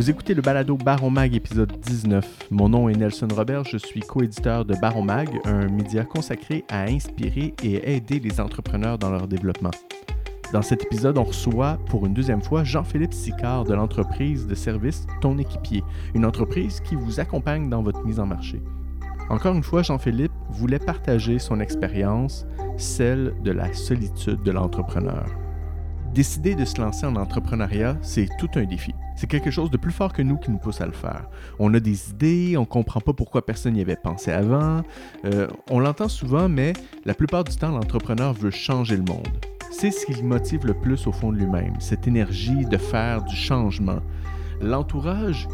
Vous écoutez le balado Baron Mag épisode 19. Mon nom est Nelson Robert, je suis coéditeur de Baron Mag, un média consacré à inspirer et aider les entrepreneurs dans leur développement. Dans cet épisode, on reçoit pour une deuxième fois Jean-Philippe Sicard de l'entreprise de service Ton Équipier, une entreprise qui vous accompagne dans votre mise en marché. Encore une fois, Jean-Philippe voulait partager son expérience, celle de la solitude de l'entrepreneur. Décider de se lancer en entrepreneuriat, c'est tout un défi. C'est quelque chose de plus fort que nous qui nous pousse à le faire. On a des idées, on comprend pas pourquoi personne n'y avait pensé avant. Euh, on l'entend souvent, mais la plupart du temps, l'entrepreneur veut changer le monde. C'est ce qui le motive le plus au fond de lui-même, cette énergie de faire du changement. L'entourage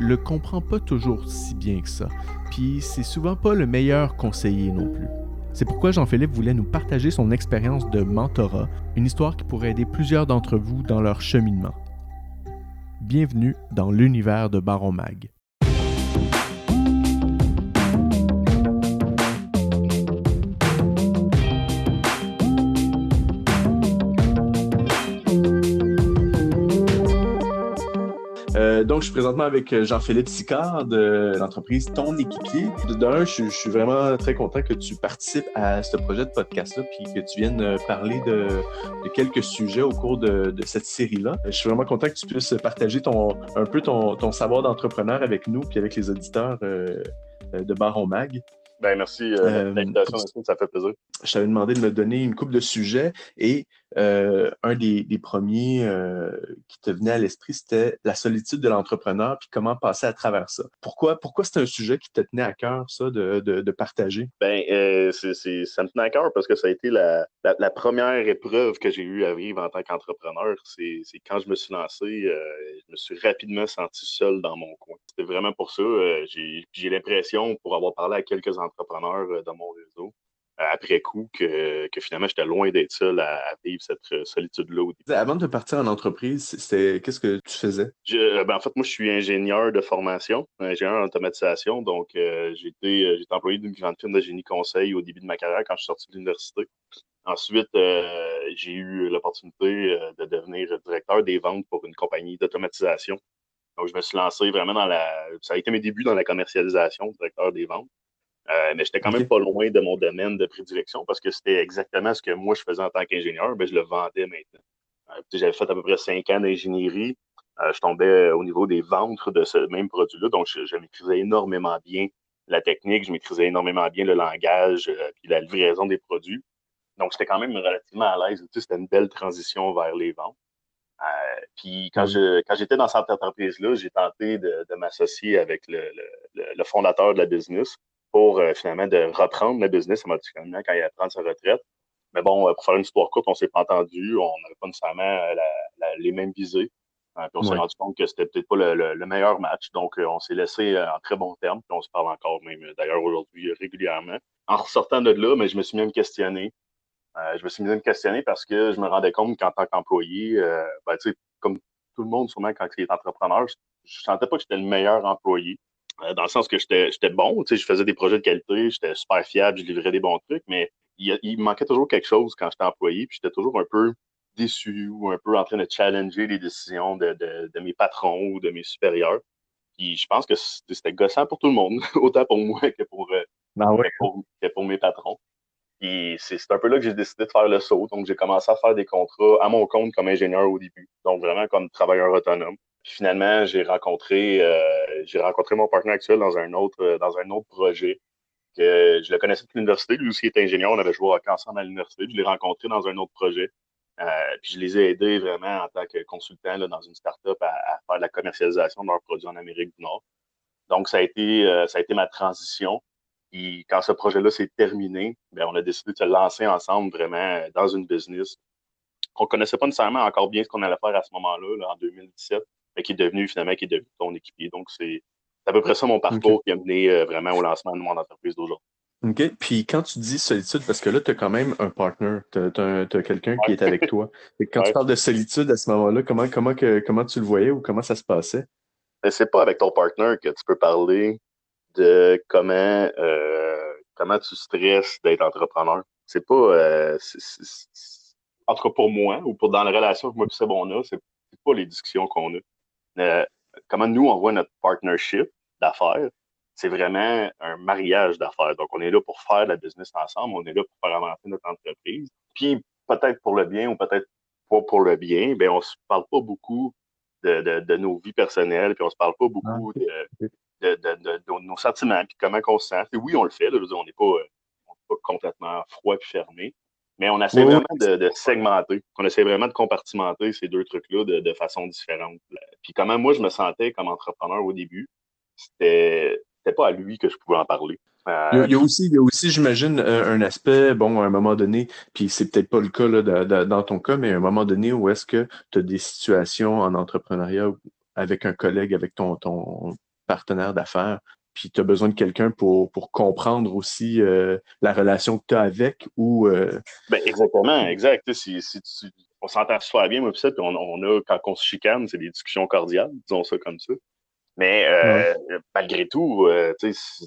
le comprend pas toujours si bien que ça, puis c'est souvent pas le meilleur conseiller non plus. C'est pourquoi Jean-Philippe voulait nous partager son expérience de mentorat, une histoire qui pourrait aider plusieurs d'entre vous dans leur cheminement. Bienvenue dans l'univers de Baron Mag. Euh, donc, je suis présentement avec euh, Jean-Philippe Sicard de l'entreprise Ton Équipier. D'un, je, suis vraiment très content que tu participes à ce projet de podcast-là, puis que tu viennes euh, parler de, quelques sujets au cours de, cette série-là. Je suis vraiment content que tu puisses partager ton, un peu ton, savoir d'entrepreneur avec nous, puis avec les auditeurs de Baron Mag. Ben, merci de l'invitation, ça fait plaisir. Je t'avais demandé de me donner une coupe de sujets et euh, un des, premiers euh, qui te venait à l'esprit, c'était la solitude de l'entrepreneur, puis comment passer à travers ça. Pourquoi, pourquoi c'est un sujet qui te tenait à cœur, ça, de, de, partager? Ben, euh, ça me tenait à cœur parce que ça a été la, première épreuve que j'ai eu à vivre en tant qu'entrepreneur. C'est quand je me suis lancé, je me suis rapidement senti seul dans mon coin. C'était vraiment pour ça. j'ai l'impression, pour avoir parlé à quelques entrepreneurs dans mon réseau, après coup que, finalement j'étais loin d'être seul à, vivre cette euh, solitude-là. Avant de partir en entreprise, c'est qu'est-ce que tu faisais? Euh, ben, en fait, moi, je suis ingénieur de formation, ingénieur en automatisation. Donc, euh, j'ai été, employé d'une grande firme de génie conseil au début de ma carrière quand je suis sorti de l'université. Ensuite, j'ai eu l'opportunité de devenir directeur des ventes pour une compagnie d'automatisation. Donc, je me suis lancé vraiment dans la. Ça a été mes débuts dans la commercialisation, directeur des ventes. Euh, mais j'étais quand même pas loin de mon domaine de prédilection parce que c'était exactement ce que moi je faisais en tant qu'ingénieur, mais je le vendais maintenant. Euh, j'avais fait à peu près cinq ans d'ingénierie. Euh, je tombais au niveau des ventes de ce même produit-là, donc je, maîtrisais énormément bien la technique, je maîtrisais énormément bien le langage puis la livraison des produits. Donc, j'étais quand même relativement à l'aise. c'était une belle transition vers les ventes. puis quand je quand j'étais dans cette entreprise-là, j'ai tenté de, m'associer avec le, le, fondateur de la business pour euh, finalement de reprendre le business émotionnellement quand il a prendre sa retraite. Mais bon, euh, pour faire une histoire courte, on s'est pas entendu, on n'avait pas nécessairement euh, les mêmes visées. puis on s'est rendu compte que c'était peut-être pas le, meilleur match. Donc, on s'est laissé en très bon terme. Puis on se parle encore même d'ailleurs aujourd'hui régulièrement. En ressortant de là, mais je me suis même questionné. je me suis même questionné parce que je me rendais compte qu'en tant qu'employé, ben, comme tout le monde, sûrement quand il est entrepreneur, je, je sentais pas que j'étais le meilleur employé. Euh, dans le sens que j'étais bon, je faisais des projets de qualité, j'étais super fiable, je livrais des bons trucs, mais il, me manquait toujours quelque chose quand j'étais employé, puis j'étais toujours un peu déçu ou un peu en train de challenger les décisions de, mes patrons ou de mes supérieurs. Puis je pense que c'était gossant pour tout le monde, autant pour moi que pour, euh, ben que pour mes patrons. Et c'est un peu là que j'ai décidé de faire le saut. Donc, j'ai commencé à faire des contrats à mon compte comme ingénieur au début. Donc, vraiment comme travailleur autonome finalement, j'ai rencontré, euh, j'ai rencontré mon partenaire actuel dans un autre, euh, dans un autre projet. Que je le connaissais de l'université. Lui aussi était ingénieur. On avait joué ensemble à l'université. Je l'ai rencontré dans un autre projet. Euh, puis je les ai aidés vraiment en tant que consultant là, dans une start-up à, faire de la commercialisation de leurs produits en Amérique du Nord. Donc, ça a été, ça a été ma transition. Et quand ce projet-là s'est terminé, bien, on a décidé de se lancer ensemble vraiment dans une business. On ne connaissait pas nécessairement encore bien ce qu'on allait faire à ce moment-là, là, en 2017 mais qui est devenu finalement qui est devenu ton équipier. Donc, c'est à peu près ça mon parcours qui a mené euh, vraiment au lancement de mon entreprise d'aujourd'hui. OK. Puis quand tu dis solitude, parce que là, tu as quand même un partner, tu as, quelqu'un qui est avec toi. Et quand tu parles de solitude à ce moment-là, comment, comment, que, comment tu le voyais ou comment ça se passait? Ben, c'est pas avec ton partner que tu peux parler de comment, euh, comment tu stresses d'être entrepreneur. C'est pas. Euh, en tout cas pour moi, ou pour dans la relation que moi et Seb on a, c'est pas les discussions qu'on a. Euh, comment nous, on voit notre partnership d'affaires, c'est vraiment un mariage d'affaires. Donc, on est là pour faire de la business ensemble, on est là pour faire avancer notre entreprise. Puis, peut-être pour le bien ou peut-être pas pour le bien, ben on se parle pas beaucoup de, nos vies personnelles, puis on se parle pas beaucoup ah, de, nos sentiments, puis comment on se sent. oui, on le fait, on n'est pas, pas, complètement froid et fermé, mais on essaie vraiment de, segmenter, on essaie vraiment de compartimenter ces deux trucs-là de, façon différente. Puis comment moi je me sentais comme entrepreneur au début, c'était pas à lui que je pouvais en parler. il, y a, aussi, il y a aussi, j'imagine, un aspect, bon, à un moment donné, puis c'est peut-être pas le cas là, dans ton cas, mais à un moment donné où est-ce que tu as des situations en entrepreneuriat avec un collègue, avec ton, ton partenaire d'affaires, puis tu as besoin de quelqu'un pour, pour comprendre aussi euh, la relation que tu as avec ou. Euh, ben, exactement, exact. Si, on s'entend super bien, moi, puis on, on, a, quand on se chicane, c'est des discussions cordiales, disons ça comme ça. Mais euh, malgré tout,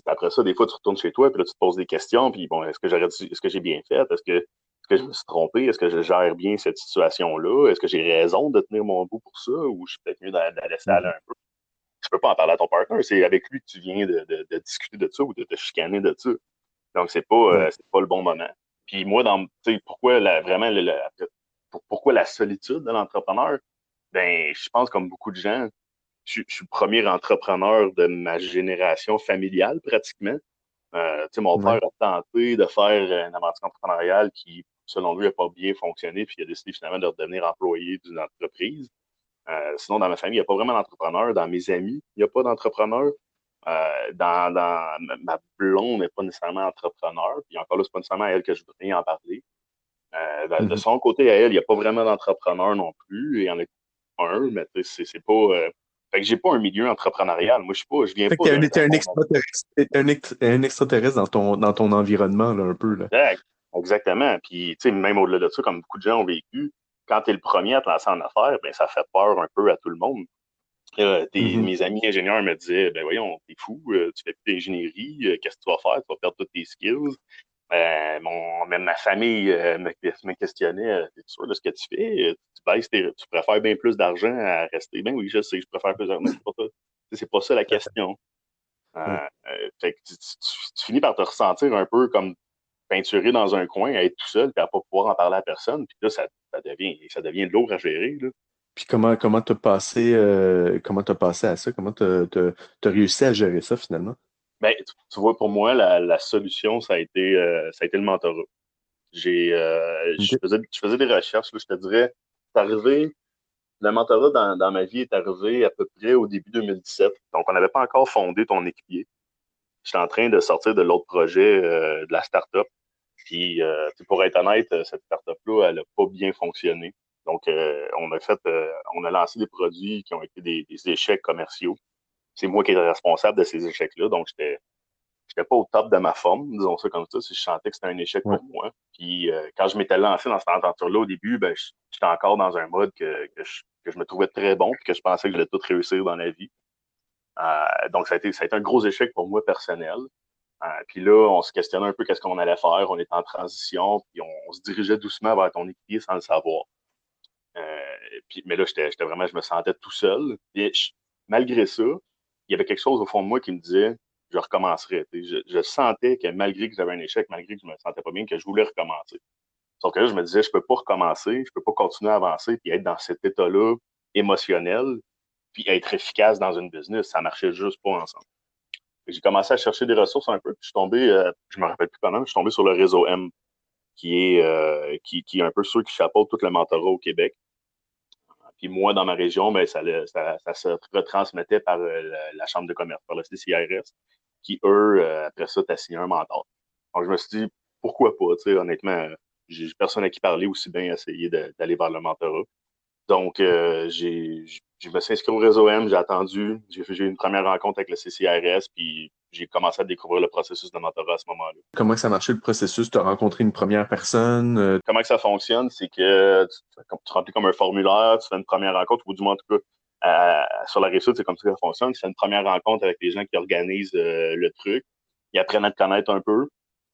après ça, des fois, tu retournes chez toi, puis là, tu te poses des questions, puis bon, est-ce que j'aurais est-ce que j'ai bien fait? Est-ce que, est-ce que je me suis trompé? Est-ce que je gère bien cette situation-là? Est-ce que j'ai raison de tenir mon bout pour ça? Ou je suis peut-être mieux de, la laisser aller un peu? Tu peux pas en parler à ton partenaire. C'est avec lui que tu viens de, discuter de ça ou de te chicaner de ça. Donc, c'est pas, euh, pas le bon moment. Puis moi, dans, pourquoi la, vraiment pourquoi la solitude de l'entrepreneur? Ben, je pense comme beaucoup de gens, je, suis le premier entrepreneur de ma génération familiale pratiquement. Euh, mon père a tenté de faire une aventure entrepreneuriale qui, selon lui, n'a pas bien fonctionné, puis il a décidé finalement de redevenir employé d'une entreprise. Euh, sinon, dans ma famille, il n'y a pas vraiment d'entrepreneur. Dans mes amis, il n'y a pas d'entrepreneur. Euh, dans, ma blonde n'est pas nécessairement entrepreneur. Puis encore là, c'est pas nécessairement à elle que je voudrais en parler. Euh, de, mm-hmm. son côté, à elle, il n'y a pas vraiment d'entrepreneur non plus. Il y en a un, mais c'est pas. Fait que j'ai pas un milieu entrepreneurial. Moi, je suis pas. Je viens pas. T'es un, extraterrestre, un, extraterrestre dans ton, dans ton environnement, là, un peu. Là. Exact. Exactement. Puis, tu sais, même au-delà de ça, comme beaucoup de gens ont vécu, quand tu es le premier à te lancer en affaires, ben, ça fait peur un peu à tout le monde. Euh, mm-hmm. Mes amis ingénieurs me disaient Ben voyons, t'es fou, euh, tu fais plus d'ingénierie, euh, qu'est-ce que tu vas faire? Tu vas perdre toutes tes skills. mon, même ma famille me, me, questionnait Es sûr de ce que tu fais? Tu, baisses tu préfères bien plus d'argent à rester? Ben oui, je sais, je préfère plus d'argent. C'est pas, pas ça la question. Mm. fait que tu, tu, finis par te ressentir un peu comme peinturé dans un coin, à être tout seul, puis à pas pouvoir en parler à personne. Puis là, ça, devient, ça devient de lourd à gérer. Là. Puis comment comment t'as passé euh, comment as passé à ça? Comment tu as, réussi à gérer ça finalement? Ben, tu, vois, pour moi, la, solution, ça a été euh, ça a été le mentorat. J'ai euh, je, faisais, des recherches, je te dirais, c'est arrivé. Le mentorat dans, dans, ma vie est arrivé à peu près au début 2017. Donc, on n'avait pas encore fondé ton équipier j'étais en train de sortir de l'autre projet euh, de la startup. Puis, euh, pour être honnête, euh, cette startup-là, elle n'a pas bien fonctionné. Donc, on a fait, on a lancé des produits qui ont été des, échecs commerciaux. C'est moi qui étais responsable de ces échecs-là. Donc, j'étais, j'étais pas au top de ma forme, disons ça comme ça, si je sentais que c'était un échec pour moi. Puis, quand je m'étais lancé dans cette aventure-là au début, ben, j'étais encore dans un mode que, que, je, que je me trouvais très bon, puis que je pensais que j'allais tout réussir dans la vie. Euh, donc, ça a, été, un gros échec pour moi personnel. Euh, puis là, on se questionnait un peu qu'est-ce qu'on allait faire. On était en transition, puis on, se dirigeait doucement vers ton équipier sans le savoir. Euh, puis, mais là, j'étais vraiment, je me sentais tout seul. Et malgré ça, il y avait quelque chose au fond de moi qui me disait je recommencerai. Je, je, sentais que malgré que j'avais un échec, malgré que je me sentais pas bien, que je voulais recommencer. Sauf que là, je me disais, je peux pas recommencer, je peux pas continuer à avancer puis être dans cet état-là émotionnel puis être efficace dans une business. Ça marchait juste pas ensemble. J'ai commencé à chercher des ressources un peu, puis je suis tombé, euh, je me rappelle plus comment, je suis tombé sur le réseau M, qui est, euh, qui, est un peu ceux qui chapeautent tout le mentorat au Québec. Puis moi, dans ma région, ben, ça, ça, se retransmettait par euh, la, Chambre de commerce, par le CCIRS, qui, eux, après ça, t'as signé un mentor. Donc, je me suis dit, pourquoi pas, honnêtement, j'ai personne à qui parler aussi bien essayer d'aller vers le mentorat. Donc, j'ai je me suis inscrit au réseau M, j'ai attendu, j'ai eu une première rencontre avec le CCRS, puis j'ai commencé à découvrir le processus de mentorat à ce moment-là. Comment ça marchait le processus? Tu as rencontré une première personne? Euh? Comment que ça fonctionne? C'est que tu, remplis comme un formulaire, tu fais une première rencontre, ou du moins en tout cas, sur la réussite, c'est comme ça que ça fonctionne. Tu fais une première rencontre avec les gens qui organisent euh, le truc. Ils apprennent à te connaître un peu.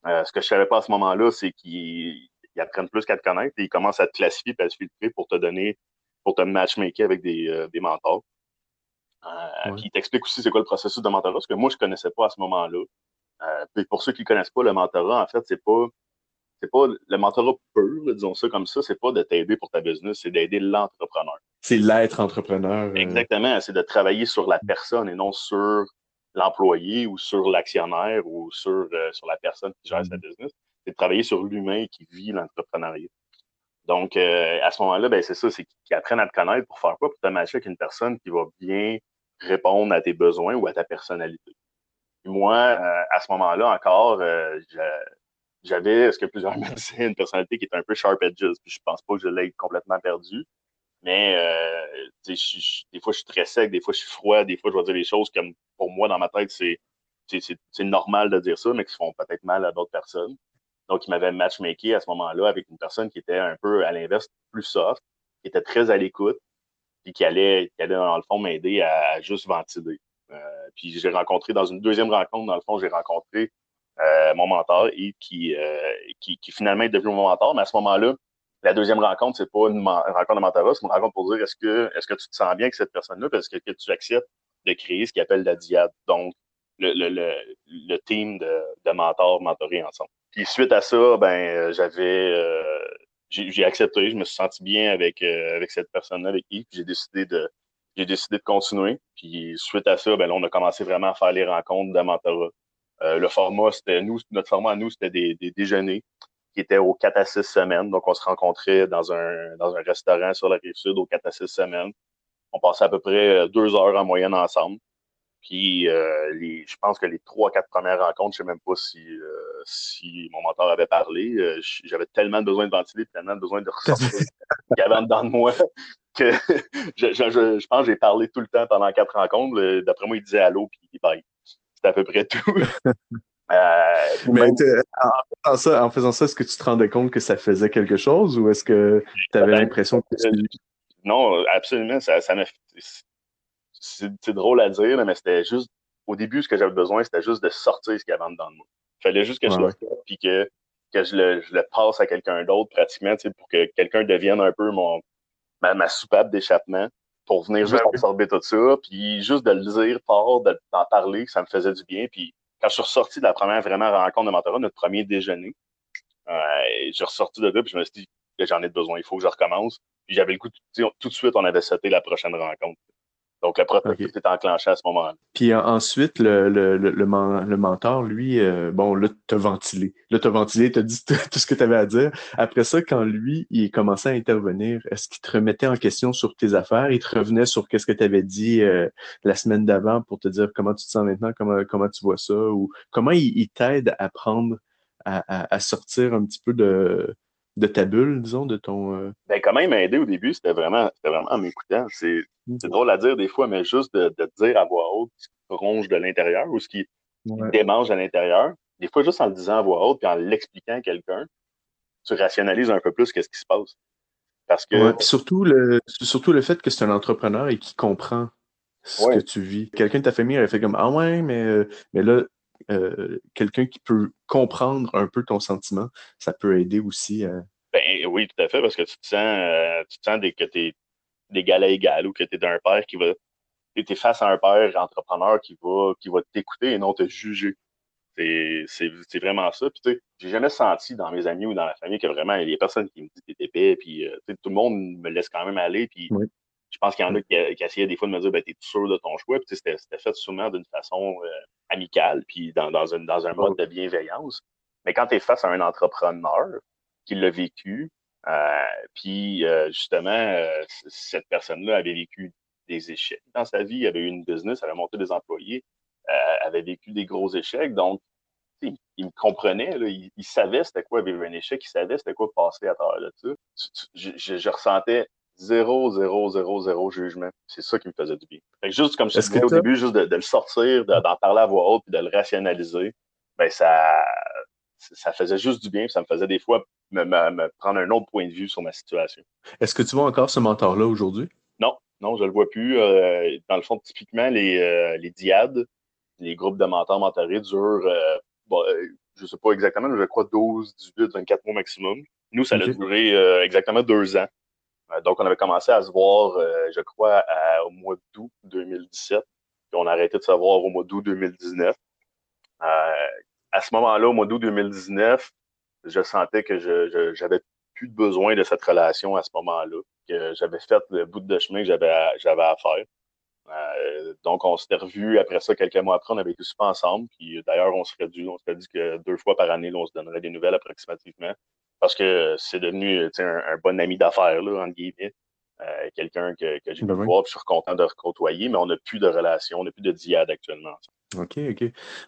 Euh, ce que je savais pas à ce moment-là, c'est qu'ils apprennent plus qu'à te connaître et ils commencent à te classifier et à te filtrer pour te donner pour te matchmaker avec des, euh, des mentors. Euh, puis il t'explique aussi c'est quoi le processus de mentorat, parce que moi, je connaissais pas à ce moment-là. Euh, puis pour ceux qui ne connaissent pas le mentorat, en fait, c'est pas c'est pas le mentorat pur, disons ça comme ça, c'est pas de t'aider pour ta business, c'est d'aider l'entrepreneur. C'est l'être entrepreneur. Euh. Exactement, c'est de travailler sur la personne et non sur l'employé ou sur l'actionnaire ou sur, sur la personne qui gère sa mm. business. C'est de travailler sur l'humain qui vit l'entrepreneuriat. Donc, à ce moment-là, ben, c'est ça, c'est qu'ils apprennent à te connaître pour faire quoi? Pour te matcher avec une personne qui va bien répondre à tes besoins ou à ta personnalité. moi, euh, à ce moment-là encore, euh, j'avais ce que plusieurs me disaient, une personnalité qui était un peu sharp edges. Puis je pense pas que je l'ai complètement perdu. Mais euh, des fois, je suis très sec, des fois, je suis froid, des fois, je vais dire des choses comme pour moi, dans ma tête, c'est normal de dire ça, mais qui font peut-être mal à d'autres personnes. Donc, il m'avait matchmaké à ce moment-là avec une personne qui était un peu à l'inverse, plus soft, qui était très à l'écoute, puis qui allait, qui allait, dans le fond, m'aider à, juste ventiler. Euh, puis j'ai rencontré, dans une deuxième rencontre, dans le fond, j'ai rencontré euh, mon mentor et qui, euh, qui, qui, finalement est devenu mon mentor. Mais à ce moment-là, la deuxième rencontre, c'est pas une, rencontre de mentorat, c'est une rencontre pour dire est-ce que, est-ce que tu te sens bien avec cette personne-là, parce que, que tu acceptes de créer ce qu'il appelle la diade. Donc, le, le, le, le team de, de mentors mentorés ensemble. Puis suite à ça, ben j'avais j'ai accepté, je me suis senti bien avec, euh, avec cette personne-là, avec qui j'ai décidé de j'ai décidé de continuer. Puis suite à ça, ben là, on a commencé vraiment à faire les rencontres de. Euh, le format, c'était nous, notre format à nous, c'était des, des, déjeuners qui étaient aux 4 à 6 semaines. Donc, on se rencontrait dans un, dans un restaurant sur la rive sud aux 4 à 6 semaines. On passait à peu près deux heures en moyenne ensemble. Puis euh, les, je pense que les trois, quatre premières rencontres, je ne sais même pas si, euh, si mon mentor avait parlé. Euh, j'avais tellement besoin de ventiler, tellement besoin de ressortir qu'il y avait dedans de moi que je, je, je, pense que j'ai parlé tout le temps pendant quatre rencontres. D'après moi, il disait allô, puis bye. C'était à peu près tout. Mais en, ça, en, faisant ça, est-ce que tu te rendais compte que ça faisait quelque chose ou est-ce que tu avais l'impression que Non, absolument. Ça, ça c'est drôle à dire, mais c'était juste, au début, ce que j'avais besoin, c'était juste de sortir ce qu'il y avait dedans de moi. Il fallait juste que je le puis que, que je, le, je le passe à quelqu'un d'autre pratiquement, pour que quelqu'un devienne un peu mon, ma, ma soupape d'échappement pour venir juste absorber tout ça, puis juste de le dire fort, d'en parler, ça me faisait du bien. Puis quand je suis ressorti de la première vraiment rencontre de mentorat, notre premier déjeuner, euh, j'ai ressorti de là, puis je me suis dit que j'en ai besoin, il faut que je recommence. Puis j'avais le coup, tout de suite, on avait sauté la prochaine rencontre. Donc, le processus okay. est enclenché à ce moment-là. Puis ensuite, le, le, le, le, mentor, lui, euh, bon, là, t'as ventilé. Là, t'as ventilé, t'as dit tout ce que tu avais à dire. Après ça, quand lui, il commençait à intervenir, est-ce qu'il te remettait en question sur tes affaires? Il te revenait sur qu'est-ce que tu avais dit euh, la semaine d'avant pour te dire comment tu te sens maintenant, comment, comment tu vois ça? Ou comment il, il t'aide à prendre, à, à, à sortir un petit peu de de ta bulle, disons, de ton. Euh... Ben, quand même aidé au début, c'était vraiment, c'était vraiment en m'écoutant. C'est, mmh. c'est drôle à dire des fois, mais juste de, de dire à voix haute ce qui ronge de l'intérieur ou ce qui ouais. démange à l'intérieur. Des fois, juste en le disant à voix haute puis en l'expliquant à quelqu'un, tu rationalises un peu plus qu'est-ce qui se passe. Parce que. Ouais, surtout, le, surtout le fait que c'est un entrepreneur et qui comprend ce ouais. que tu vis. Quelqu'un de ta famille aurait fait comme Ah ouais, mais, mais là, euh, quelqu'un qui peut comprendre un peu ton sentiment, ça peut aider aussi. À... Ben, oui, tout à fait, parce que tu te sens, euh, tu te sens des, que tu es d'égal à égal ou que tu es d'un père qui va. Tu es face à un père entrepreneur qui va, qui va t'écouter et non te juger. C'est vraiment ça. Puis, tu sais, j'ai jamais senti dans mes amis ou dans la famille que vraiment, il y a personne qui me dit que t'es épais, puis euh, tout le monde me laisse quand même aller, puis oui. Je pense qu'il y en a qui, qui, essayaient des fois de me dire, ben, t'es sûr de ton choix, puis c'était fait souvent d'une façon euh, amical, puis dans, dans, une, dans un mode de bienveillance. Mais quand tu es face à un entrepreneur qui l'a vécu, euh, puis euh, justement, euh, cette personne-là avait vécu des échecs dans sa vie, avait eu une business, avait monté des employés, euh, avait vécu des gros échecs. Donc, il, il me comprenait, là, il, il, savait c'était quoi vivre un échec, il savait c'était quoi passer à travers de ça. Je, je, je ressentais zéro, zéro, zéro, zéro jugement. C'est ça qui me faisait du bien. Fait que juste comme je disais au début, juste de, de le sortir, d'en parler à voix haute, puis de le rationaliser, ben ça, ça faisait juste du bien, puis ça me faisait des fois me, me, me, prendre un autre point de vue sur ma situation. Est-ce que tu vois encore ce mentor-là aujourd'hui? Non, non, je le vois plus. Euh, dans le fond, typiquement, les, euh, les diades, les groupes de mentors mentorés durent, euh, bon, je sais pas exactement, mais je crois 12, 18, 24 mois maximum. Nous, ça okay. a duré exactement deux ans. Donc, on avait commencé à se voir, je crois, au mois d'août 2017. Puis on a arrêté de se voir au mois d'août 2019. à ce moment-là, au mois d'août 2019, je sentais que je j'avais plus de besoin de cette relation à ce moment-là, que j'avais fait le bout de chemin que j'avais à faire. Euh, donc, on s'était revus après ça, quelques mois après, on avait été super ensemble. Puis d'ailleurs, on serait dû, on s'était dit que deux fois par année, on se donnerait des nouvelles approximativement. Parce que c'est devenu un, un, bon ami d'affaires, là, entre guillemets. Euh, quelqu'un que, que j'ai ben pu voir, puis je suis content de côtoyer, mais on n'a plus de relation, on n'a plus de diade actuellement. OK, OK.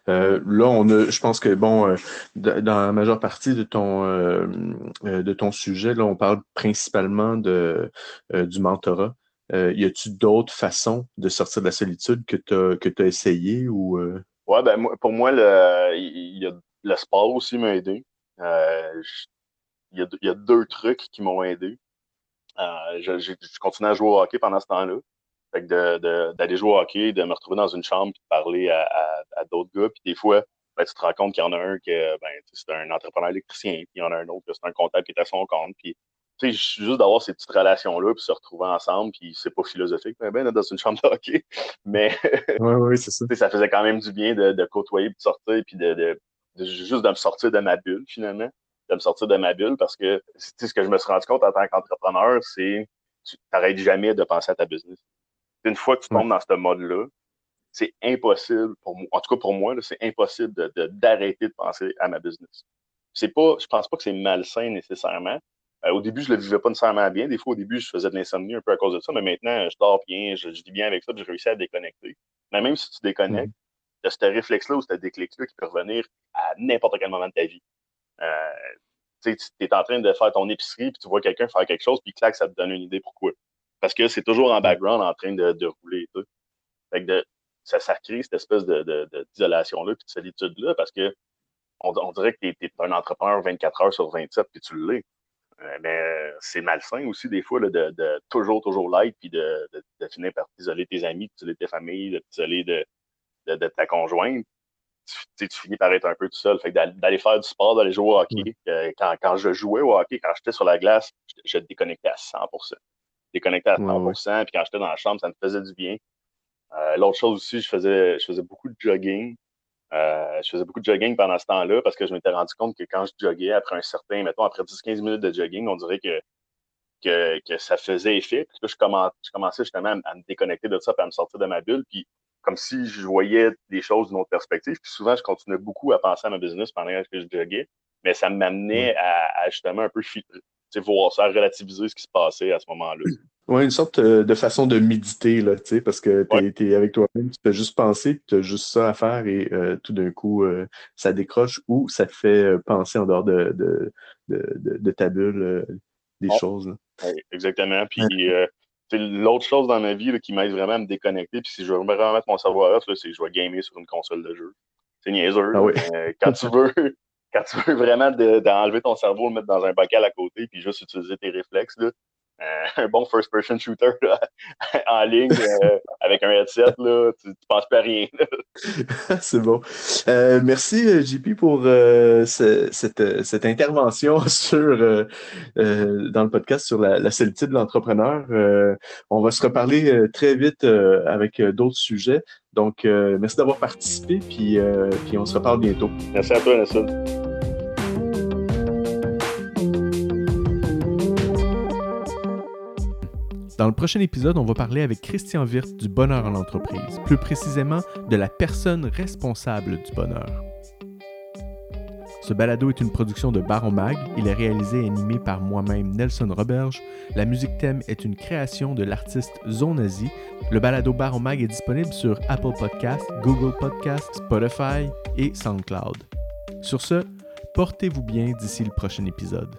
Euh, là, on a, je pense que bon, euh, dans la majeure partie de ton de ton sujet, là, on parle principalement de du mentorat. y a-t-il d'autres façons de sortir de la solitude que tu as que as essayé ou Ouais, ben pour moi, le, il y a le sport aussi m'a aidé. Il y, a, y a deux trucs qui m'ont aidé. Euh, je, je, continuais à jouer au hockey pendant ce temps-là. Fait que d'aller jouer au hockey, de me retrouver dans une chambre et de parler à, à, d'autres gars. Puis des fois, ben, tu te rends compte qu'il y en a un que ben, c'est un entrepreneur électricien, puis il y en a un autre que c'est un comptable qui est à son compte. Puis tu sais, juste d'avoir ces petites relations-là, puis se retrouver ensemble, puis c'est pas philosophique, mais ben, dans une chambre de hockey. Mais ouais, c'est ça. ça faisait quand même du bien de, de côtoyer, puis de sortir, puis de, de, de, juste de me sortir de ma bulle, finalement de me sortir de ma bulle parce que ce que je me suis rendu compte en tant qu'entrepreneur, c'est tu n'arrêtes jamais de penser à ta business. Une fois que tu tombes dans ce mode-là, c'est impossible pour moi, en tout cas pour moi, c'est impossible d'arrêter de, de, penser à ma business. C'est pas, je pense pas que c'est malsain nécessairement. Euh, au début, je le vivais pas nécessairement bien. Des fois, au début, je faisais de l'insomnie un peu à cause de ça, mais maintenant, je dors bien, je, vis bien avec ça, puis je réussis à déconnecter. Mais même si tu déconnectes, tu as ce réflexe-là ou ce déclic-là qui peut revenir à n'importe quel moment de ta vie. Euh, tu es en train de faire ton épicerie, puis tu vois quelqu'un faire quelque chose, puis clac, ça te donne une idée pourquoi. Parce que c'est toujours en background en train de, de rouler. Fait que de, ça, ça crée cette espèce d'isolation-là, de, puis de solitude-là, parce que on, on dirait que tu es, un entrepreneur 24 heures sur 27, puis tu l'es. Euh, mais c'est malsain aussi, des fois, là, de, toujours, toujours l'être, puis de, finir par t'isoler tes amis, t'isoler tes familles, de t'isoler de, de, ta conjointe tu, tu, finis par être un peu tout seul. Fait d'aller faire du sport, d'aller jouer au hockey. Euh, quand, quand, je jouais au hockey, quand j'étais sur la glace, je, déconnectais à 100% Déconnectais à 100% Puis quand j'étais dans la chambre, ça me faisait du bien. Euh, l'autre chose aussi, je faisais, je faisais beaucoup de jogging. Euh, je faisais beaucoup de jogging pendant ce temps-là parce que je m'étais rendu compte que quand je joguais, après un certain, mettons, après 10-15 minutes de jogging, on dirait que, que, que ça faisait effet. Puis là, je, je commençais justement à, à, me déconnecter de ça et à me sortir de ma bulle. Puis comme si je voyais des choses d'une autre perspective. Puis souvent, je continuais beaucoup à penser à ma business pendant que je joguais, mais ça m'amenait à, justement un peu voir ça, à relativiser ce qui se passait à ce moment-là. Oui, une sorte euh, de façon de méditer, là, tu sais, parce que tu es, avec toi-même, tu peux juste penser, tu as juste ça à faire et euh, tout d'un coup, euh, ça décroche ou ça te fait penser en dehors de, de, de, de ta bulle des choses. exactement. Puis l'autre chose dans ma vie qui m'aide vraiment à me déconnecter. Puis si je veux vraiment mettre mon cerveau à c'est que je vais gamer sur une console de jeu. C'est niaiseux. Ah quand tu veux, quand tu veux vraiment d'enlever ton cerveau, le mettre dans un bocal à côté, puis juste utiliser tes réflexes, là, un bon first-person shooter en ligne euh, avec un headset, là, tu, ne penses pas à rien. C'est bon. Euh, merci, JP, pour cette, cette, intervention sur, dans le podcast sur la, la solitude de l'entrepreneur. on va se reparler très vite avec d'autres sujets. Donc, merci d'avoir participé, puis, puis on se reparle bientôt. Merci à toi, Nassim. Dans le prochain épisode, on va parler avec Christian Wirth du bonheur en entreprise, plus précisément de la personne responsable du bonheur. Ce balado est une production de Baron Mag. Il est réalisé et animé par moi-même Nelson Roberge. La musique thème est une création de l'artiste Zonazi. Le balado Baron Mag est disponible sur Apple Podcast, Google Podcast, Spotify et SoundCloud. Sur ce, portez-vous bien d'ici le prochain épisode.